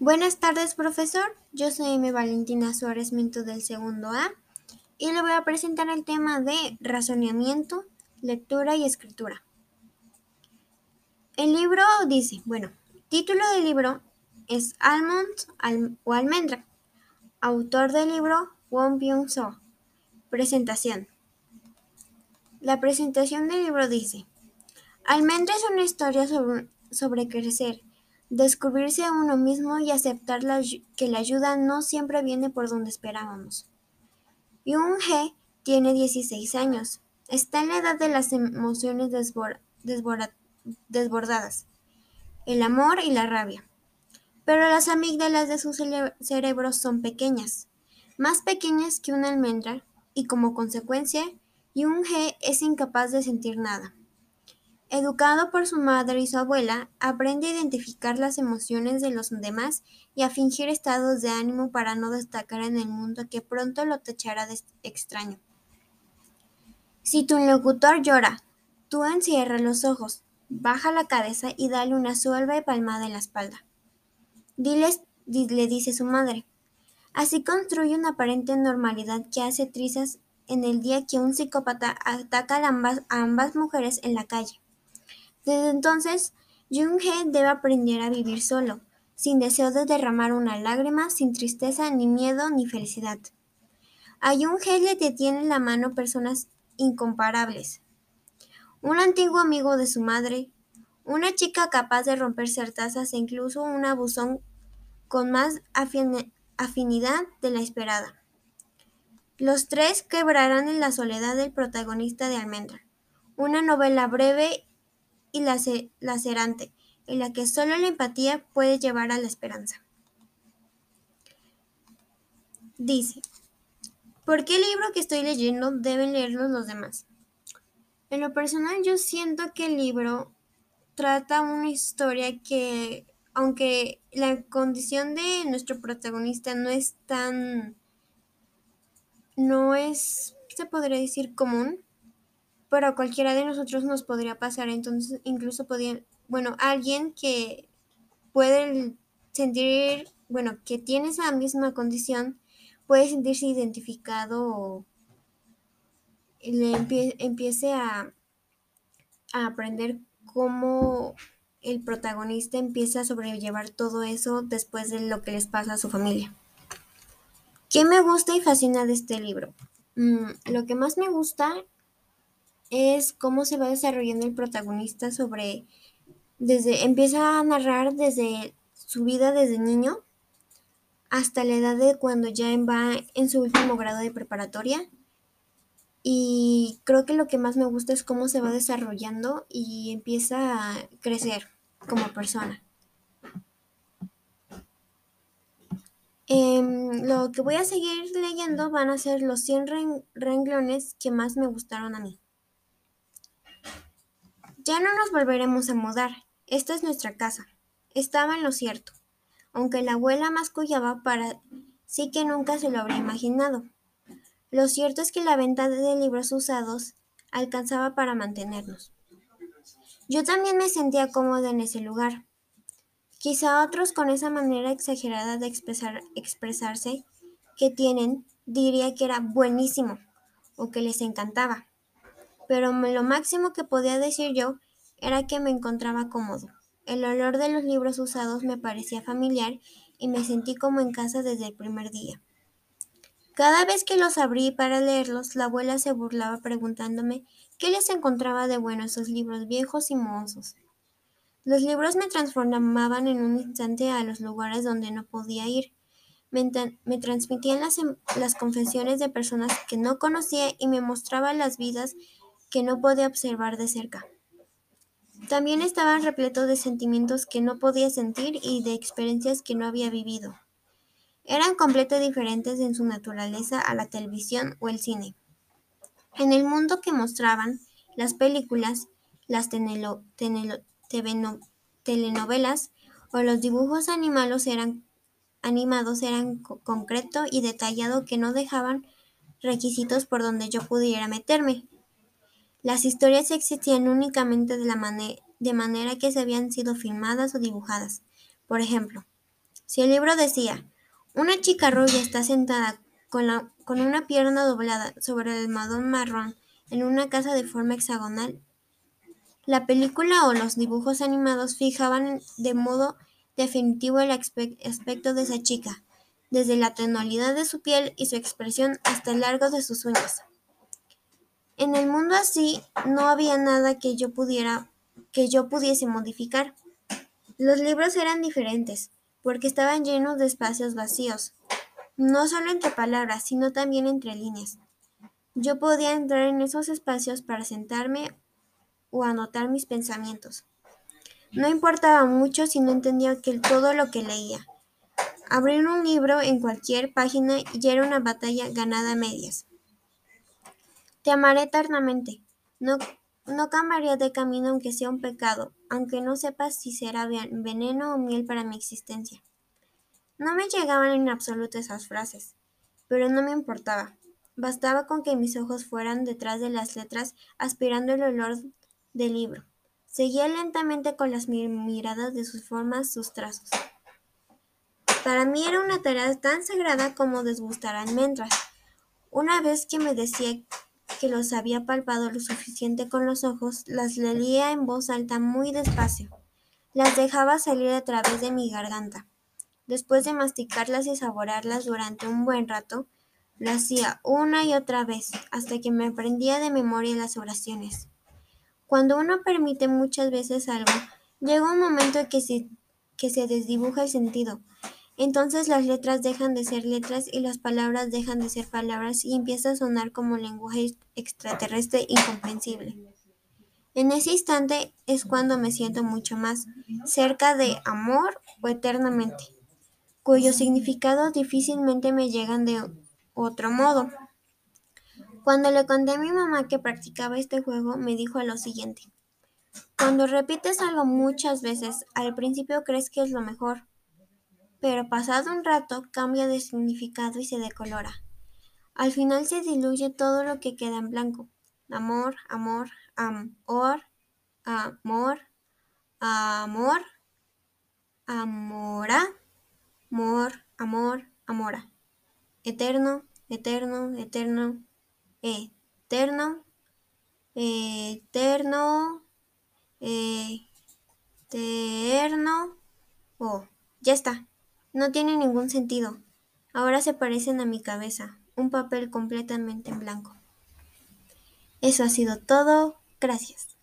Buenas tardes, profesor. Yo soy M. Valentina Suárez Minto del segundo A y le voy a presentar el tema de razonamiento, lectura y escritura. El libro dice, bueno, título del libro es Almond o Almendra. Autor del libro Won Byung-so. Presentación. La presentación del libro dice, Almendra es una historia sobre, sobre crecer, descubrirse a uno mismo y aceptar que la ayuda no siempre viene por donde esperábamos. Jung He tiene 16 años. Está en la edad de las emociones desbordadas, el amor y la rabia. Pero las amígdalas de su cerebro son pequeñas, más pequeñas que una almendra, y como consecuencia, Jung He es incapaz de sentir nada. Educado por su madre y su abuela, aprende a identificar las emociones de los demás y a fingir estados de ánimo para no destacar en el mundo que pronto lo tachará de extraño. Si tu locutor llora, tú encierra los ojos, baja la cabeza y dale una suave palmada en la espalda. Diles, le dice su madre. Así construye una aparente normalidad que hace trizas en el día que un psicópata ataca a ambas mujeres en la calle. Desde entonces, Jung-He debe aprender a vivir solo, sin deseo de derramar una lágrima, sin tristeza, ni miedo, ni felicidad. A Jung-He le detienen la mano personas incomparables. Un antiguo amigo de su madre, una chica capaz de romper tazas e incluso un abusón con más afinidad de la esperada. Los tres quebrarán en la soledad del protagonista de Almendra, una novela breve y lacerante, en la que solo la empatía puede llevar a la esperanza. Dice, ¿por qué el libro que estoy leyendo deben leerlo los demás? En lo personal yo siento que el libro trata una historia que, aunque la condición de nuestro protagonista no es tan, no es, se podría decir, común, pero a cualquiera de nosotros nos podría pasar. Entonces, incluso podía, bueno, alguien que puede sentir, bueno, que tiene esa misma condición, puede sentirse identificado o le empiece a, a aprender cómo el protagonista empieza a sobrellevar todo eso después de lo que les pasa a su familia. ¿Qué me gusta y fascina de este libro? Mm, lo que más me gusta es cómo se va desarrollando el protagonista sobre desde empieza a narrar desde su vida desde niño hasta la edad de cuando ya va en su último grado de preparatoria. Y creo que lo que más me gusta es cómo se va desarrollando y empieza a crecer como persona. Em, lo que voy a seguir leyendo van a ser los 100 renglones que más me gustaron a mí. Ya no nos volveremos a mudar. Esta es nuestra casa. Estaba en lo cierto, aunque la abuela mascullaba para sí que nunca se lo habría imaginado. Lo cierto es que la venta de libros usados alcanzaba para mantenernos. Yo también me sentía cómoda en ese lugar. Quizá otros con esa manera exagerada de expresar, expresarse que tienen diría que era buenísimo o que les encantaba pero lo máximo que podía decir yo era que me encontraba cómodo. El olor de los libros usados me parecía familiar y me sentí como en casa desde el primer día. Cada vez que los abrí para leerlos, la abuela se burlaba preguntándome qué les encontraba de bueno esos libros viejos y mozos. Los libros me transformaban en un instante a los lugares donde no podía ir. Me, transmitían las, las confesiones de personas que no conocía y me mostraban las vidas que no podía observar de cerca. También estaban repletos de sentimientos que no podía sentir y de experiencias que no había vivido. Eran completamente diferentes en su naturaleza a la televisión o el cine. En el mundo que mostraban, las películas, las telenovelas o los dibujos animados eran, animados eran concreto y detallado que no dejaban requisitos por donde yo pudiera meterme. Las historias existían únicamente de, la manera que se habían sido filmadas o dibujadas. Por ejemplo, Si el libro decía, una chica rubia está sentada con una pierna doblada sobre el almohadón marrón en una casa de forma hexagonal, la película o los dibujos animados fijaban de modo definitivo el aspecto de esa chica, desde la tonalidad de su piel y su expresión hasta el largo de sus uñas. En el mundo así no había nada que yo pudiera que yo pudiese modificar. Los libros eran diferentes, porque estaban llenos de espacios vacíos, no solo entre palabras, sino también entre líneas. Yo podía entrar en esos espacios para sentarme o anotar mis pensamientos. No importaba mucho si no entendía que todo lo que leía. Abrir un libro en cualquier página ya era una batalla ganada a medias. Te amaré eternamente. No, no cambiaría de camino aunque sea un pecado, aunque no sepas si será veneno o miel para mi existencia. No me llegaban en absoluto esas frases, pero no me importaba. Bastaba con que mis ojos fueran detrás de las letras aspirando el olor del libro. Seguía lentamente con las miradas de sus formas, sus trazos. Para mí era una tarea tan sagrada como desgustar almendras. Una vez que me decía que los había palpado lo suficiente con los ojos, las leía en voz alta muy despacio. Las dejaba salir a través de mi garganta. Después de masticarlas y saborearlas durante un buen rato, lo hacía una y otra vez, hasta que me aprendía de memoria las oraciones. Cuando uno permite muchas veces algo, llega un momento que se, que se desdibuja el sentido. Entonces las letras dejan de ser letras y las palabras dejan de ser palabras y empieza a sonar como lenguaje extraterrestre incomprensible. En ese instante es cuando me siento mucho más cerca de amor o eternamente, cuyo significado difícilmente me llegan de otro modo. Cuando le conté a mi mamá que practicaba este juego, me dijo lo siguiente. Cuando repites algo muchas veces, al principio crees que es lo mejor, pero pasado un rato cambia de significado y se decolora. Al final se diluye todo lo que queda en blanco. Amor, amor, amor, amor, amor, amora, amor, amor, amora. Eterno, eterno, eterno, eterno, eterno, eterno. Oh, ya está. No tiene ningún sentido. Ahora se parecen a mi cabeza, un papel completamente en blanco. Eso ha sido todo. Gracias.